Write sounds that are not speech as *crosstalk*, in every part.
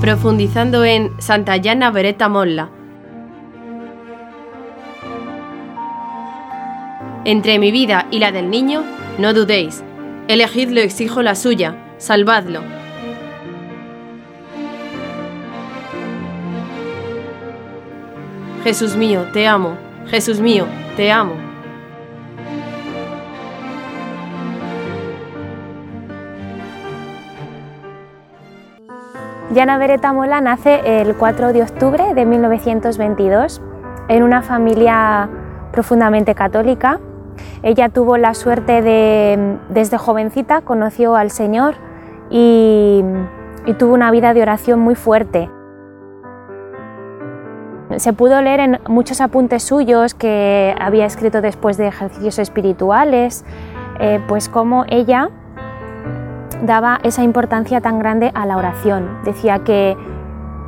profundizando en Santa Yana Beretta Molla. Entre mi vida y la del niño, no dudéis. Elegidlo, exijo la suya, salvadlo. Jesús mío, te amo. Jesús mío, te amo. Yana Beretta Mola nace el 4 de octubre de 1922 en una familia profundamente católica. Ella tuvo la suerte de, desde jovencita, conoció al Señor y, tuvo una vida de oración muy fuerte. Se pudo leer en muchos apuntes suyos que había escrito después de ejercicios espirituales, eh, pues cómo ella daba esa importancia tan grande a la oración. Decía que,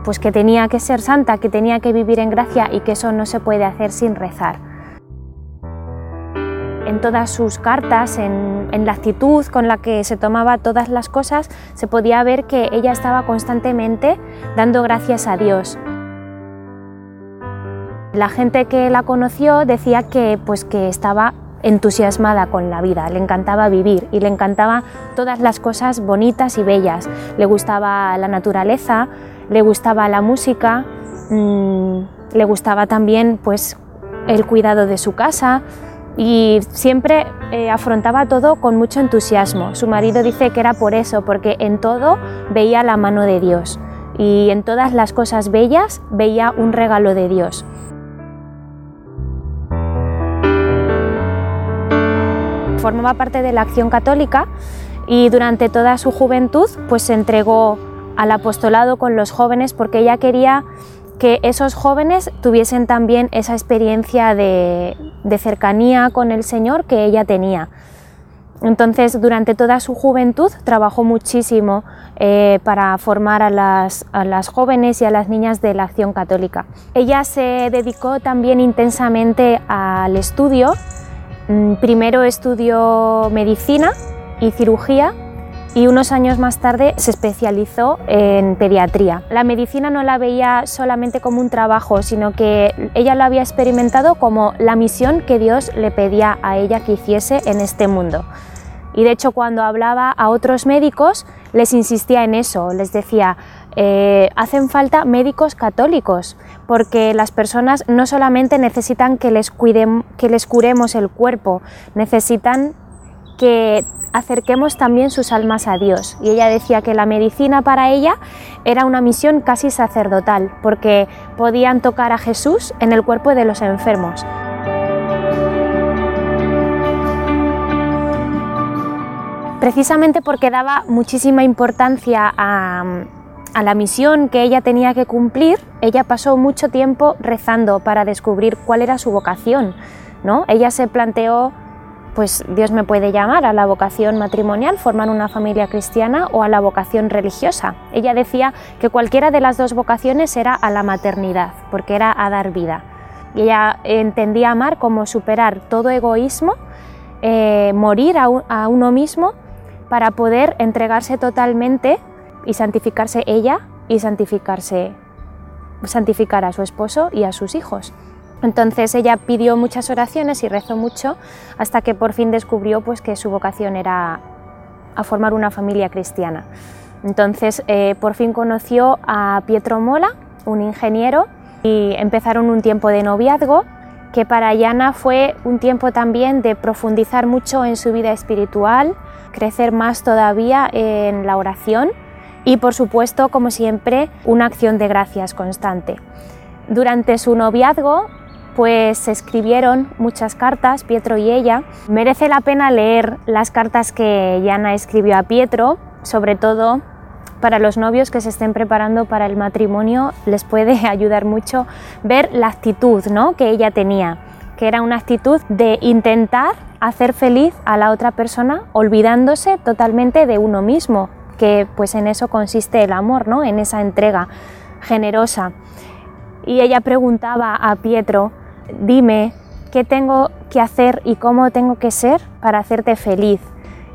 pues que tenía que ser santa, que tenía que vivir en gracia y que eso no se puede hacer sin rezar. En todas sus cartas, en, la actitud con la que se tomaba todas las cosas, se podía ver que ella estaba constantemente dando gracias a Dios. La gente que la conoció decía que, pues, que estaba entusiasmada con la vida, le encantaba vivir y le encantaba todas las cosas bonitas y bellas. Le gustaba la naturaleza, le gustaba la música, mmm, le gustaba también pues, el cuidado de su casa y siempre eh, afrontaba todo con mucho entusiasmo. Su marido dice que era por eso, porque en todo veía la mano de Dios y en todas las cosas bellas veía un regalo de Dios. Formaba parte de la acción católica y durante toda su juventud pues se entregó al apostolado con los jóvenes porque ella quería que esos jóvenes tuviesen también esa experiencia de, cercanía con el Señor que ella tenía. Entonces, durante toda su juventud trabajó muchísimo eh, para formar a las, jóvenes y a las niñas de la acción católica. Ella se dedicó también intensamente al estudio primero estudió medicina y cirugía y unos años más tarde se especializó en pediatría. La medicina no la veía solamente como un trabajo, sino que ella lo había experimentado como la misión que Dios le pedía a ella que hiciese en este mundo. Y de hecho cuando hablaba a otros médicos les insistía en eso, les decía, eh, hacen falta médicos católicos, porque las personas no solamente necesitan que les, que les curemos el cuerpo, necesitan que acerquemos también sus almas a Dios. Y ella decía que la medicina para ella era una misión casi sacerdotal, porque podían tocar a Jesús en el cuerpo de los enfermos. Precisamente porque daba muchísima importancia a, a la misión que ella tenía que cumplir, ella pasó mucho tiempo rezando para descubrir cuál era su vocación, ¿no? Ella se planteó pues Dios me puede llamar a la vocación matrimonial, formar una familia cristiana o a la vocación religiosa. Ella decía que cualquiera de las dos vocaciones era a la maternidad, porque era a dar vida. Y ella entendía amar como superar todo egoísmo, eh, morir a, a uno mismo para poder entregarse totalmente y santificarse ella y santificarse santificar a su esposo y a sus hijos. Entonces ella pidió muchas oraciones y rezó mucho hasta que por fin descubrió pues, que su vocación era a formar una familia cristiana. Entonces eh, por fin conoció a Pietro Mola, un ingeniero, y empezaron un tiempo de noviazgo que para Yana fue un tiempo también de profundizar mucho en su vida espiritual, crecer más todavía en la oración y por supuesto, como siempre, una acción de gracias constante. Durante su noviazgo, pues se escribieron muchas cartas, Pietro y ella. Merece la pena leer las cartas que Yana escribió a Pietro, sobre todo para los novios que se estén preparando para el matrimonio, les puede *laughs* ayudar mucho ver la actitud ¿no? que ella tenía, que era una actitud de intentar hacer feliz a la otra persona olvidándose totalmente de uno mismo, que pues en eso consiste el amor, ¿no? En esa entrega generosa. Y ella preguntaba a Pietro, dime, ¿qué tengo que hacer y cómo tengo que ser para hacerte feliz?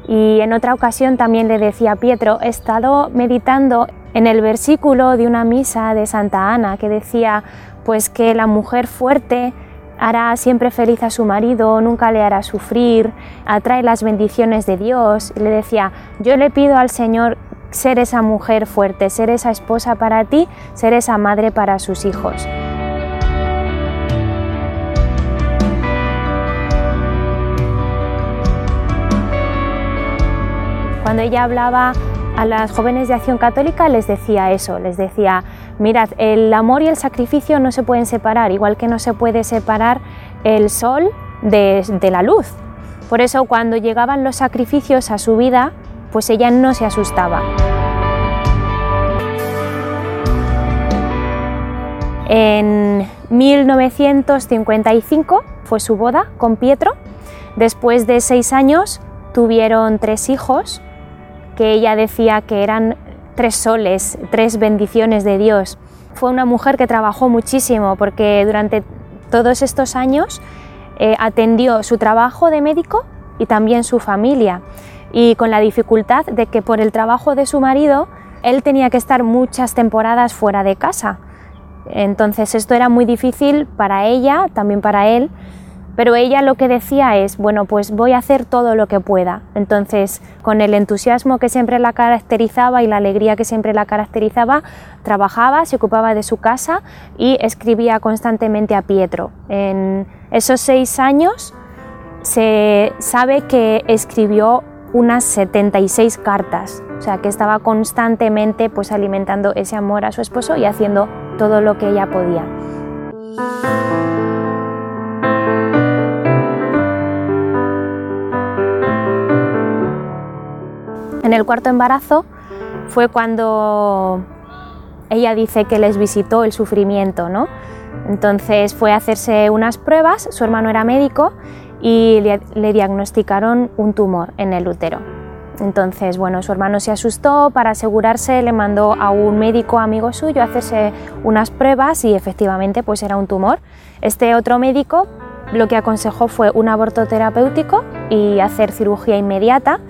Y en otra ocasión también le decía a Pietro, he estado meditando en el versículo de una misa de Santa Ana que decía pues que la mujer fuerte hará siempre feliz a su marido, nunca le hará sufrir, atrae las bendiciones de Dios. le decía, yo le pido al Señor ser esa mujer fuerte, ser esa esposa para ti, ser esa madre para sus hijos. Cuando ella hablaba a las jóvenes de Acción Católica les decía eso, les decía, mirad, el amor y el sacrificio no se pueden separar, igual que no se puede separar el sol de, la luz. Por eso cuando llegaban los sacrificios a su vida, pues ella no se asustaba. En 1955 fue su boda con Pietro. Después de seis años tuvieron tres hijos que ella decía que eran tres soles, tres bendiciones de Dios. Fue una mujer que trabajó muchísimo porque durante todos estos años eh, atendió su trabajo de médico y también su familia y con la dificultad de que por el trabajo de su marido él tenía que estar muchas temporadas fuera de casa. Entonces esto era muy difícil para ella, también para él, pero ella lo que decía es, bueno, pues voy a hacer todo lo que pueda. Entonces, con el entusiasmo que siempre la caracterizaba y la alegría que siempre la caracterizaba, trabajaba, se ocupaba de su casa y escribía constantemente a Pietro. En esos seis años se sabe que escribió unas 76 cartas, o sea que estaba constantemente pues alimentando ese amor a su esposo y haciendo todo lo que ella podía. En el cuarto embarazo fue cuando ella dice que les visitó el sufrimiento, ¿no? Entonces fue a hacerse unas pruebas, su hermano era médico y le, diagnosticaron un tumor en el útero. Entonces, bueno, su hermano se asustó, para asegurarse le mandó a un médico amigo suyo a hacerse unas pruebas y efectivamente pues era un tumor. Este otro médico lo que aconsejó fue un aborto terapéutico y hacer cirugía inmediata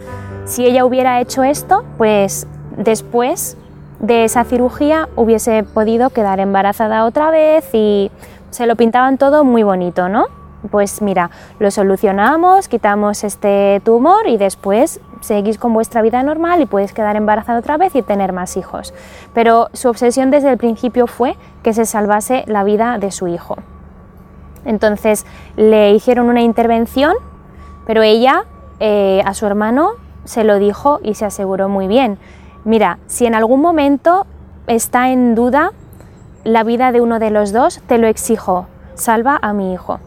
si ella hubiera hecho esto, pues después de esa cirugía hubiese podido quedar embarazada otra vez y se lo pintaban todo muy bonito, ¿no? Pues mira, lo solucionamos, quitamos este tumor y después seguís con vuestra vida normal y puedes quedar embarazada otra vez y tener más hijos. Pero su obsesión desde el principio fue que se salvase la vida de su hijo. Entonces le hicieron una intervención, pero ella eh, a su hermano se lo dijo y se aseguró muy bien. Mira, si en algún momento está en duda la vida de uno de los dos, te lo exijo, salva a mi hijo.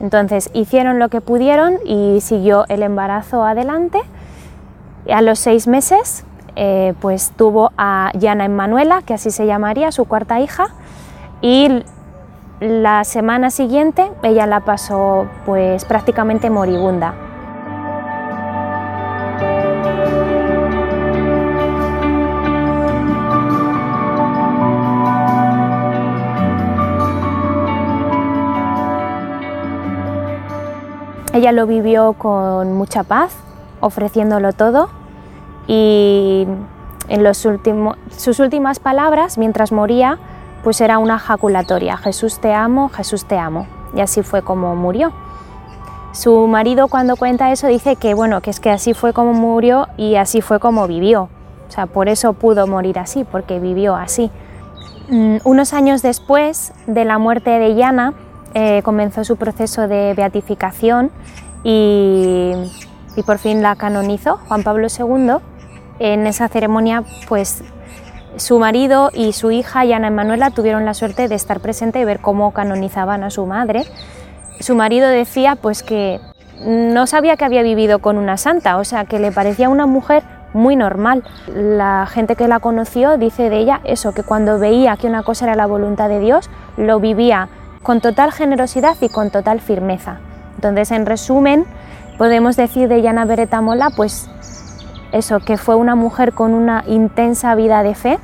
Entonces hicieron lo que pudieron y siguió el embarazo adelante. A los seis meses, eh, pues tuvo a Yana Emanuela, que así se llamaría, su cuarta hija, y la semana siguiente ella la pasó pues prácticamente moribunda. Ella lo vivió con mucha paz, ofreciéndolo todo y en los últimos, sus últimas palabras, mientras moría, pues era una jaculatoria, Jesús te amo, Jesús te amo. Y así fue como murió. Su marido cuando cuenta eso dice que bueno, que es que así fue como murió y así fue como vivió. O sea, por eso pudo morir así, porque vivió así. Mm, unos años después de la muerte de Yana, eh, comenzó su proceso de beatificación y, por fin la canonizó Juan Pablo II. En esa ceremonia, pues su marido y su hija, Yana Emanuela, tuvieron la suerte de estar presente y ver cómo canonizaban a su madre. Su marido decía pues que no sabía que había vivido con una santa, o sea, que le parecía una mujer muy normal. La gente que la conoció dice de ella eso, que cuando veía que una cosa era la voluntad de Dios, lo vivía con total generosidad y con total firmeza. Entonces, en resumen, podemos decir de Yana Beretta Mola, pues eso, que fue una mujer con una intensa vida de fe,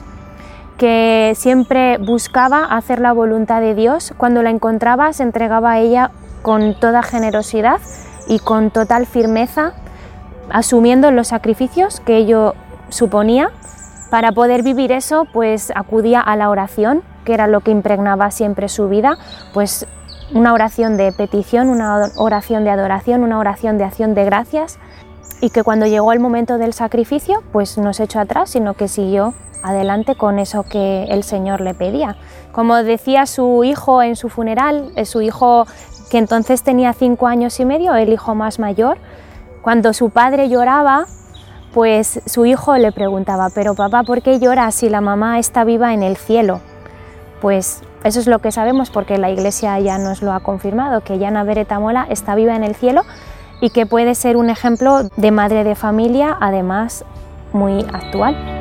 que siempre buscaba hacer la voluntad de Dios. Cuando la encontraba, se entregaba a ella con toda generosidad y con total firmeza, asumiendo los sacrificios que ello suponía Para poder vivir eso, pues acudía a la oración, que era lo que impregnaba siempre su vida, pues una oración de petición, una oración de adoración, una oración de acción de gracias y que cuando llegó el momento del sacrificio, pues no se echó atrás, sino que siguió adelante con eso que el Señor le pedía. Como decía su hijo en su funeral, eh, su hijo que entonces tenía cinco años y medio, el hijo más mayor, cuando su padre lloraba, pues su hijo le preguntaba, pero papá, ¿por qué lloras si la mamá está viva en el cielo? Pues eso es lo que sabemos porque la Iglesia ya nos lo ha confirmado, que Yana Beretamola está viva en el cielo y que puede ser un ejemplo de madre de familia, además muy actual.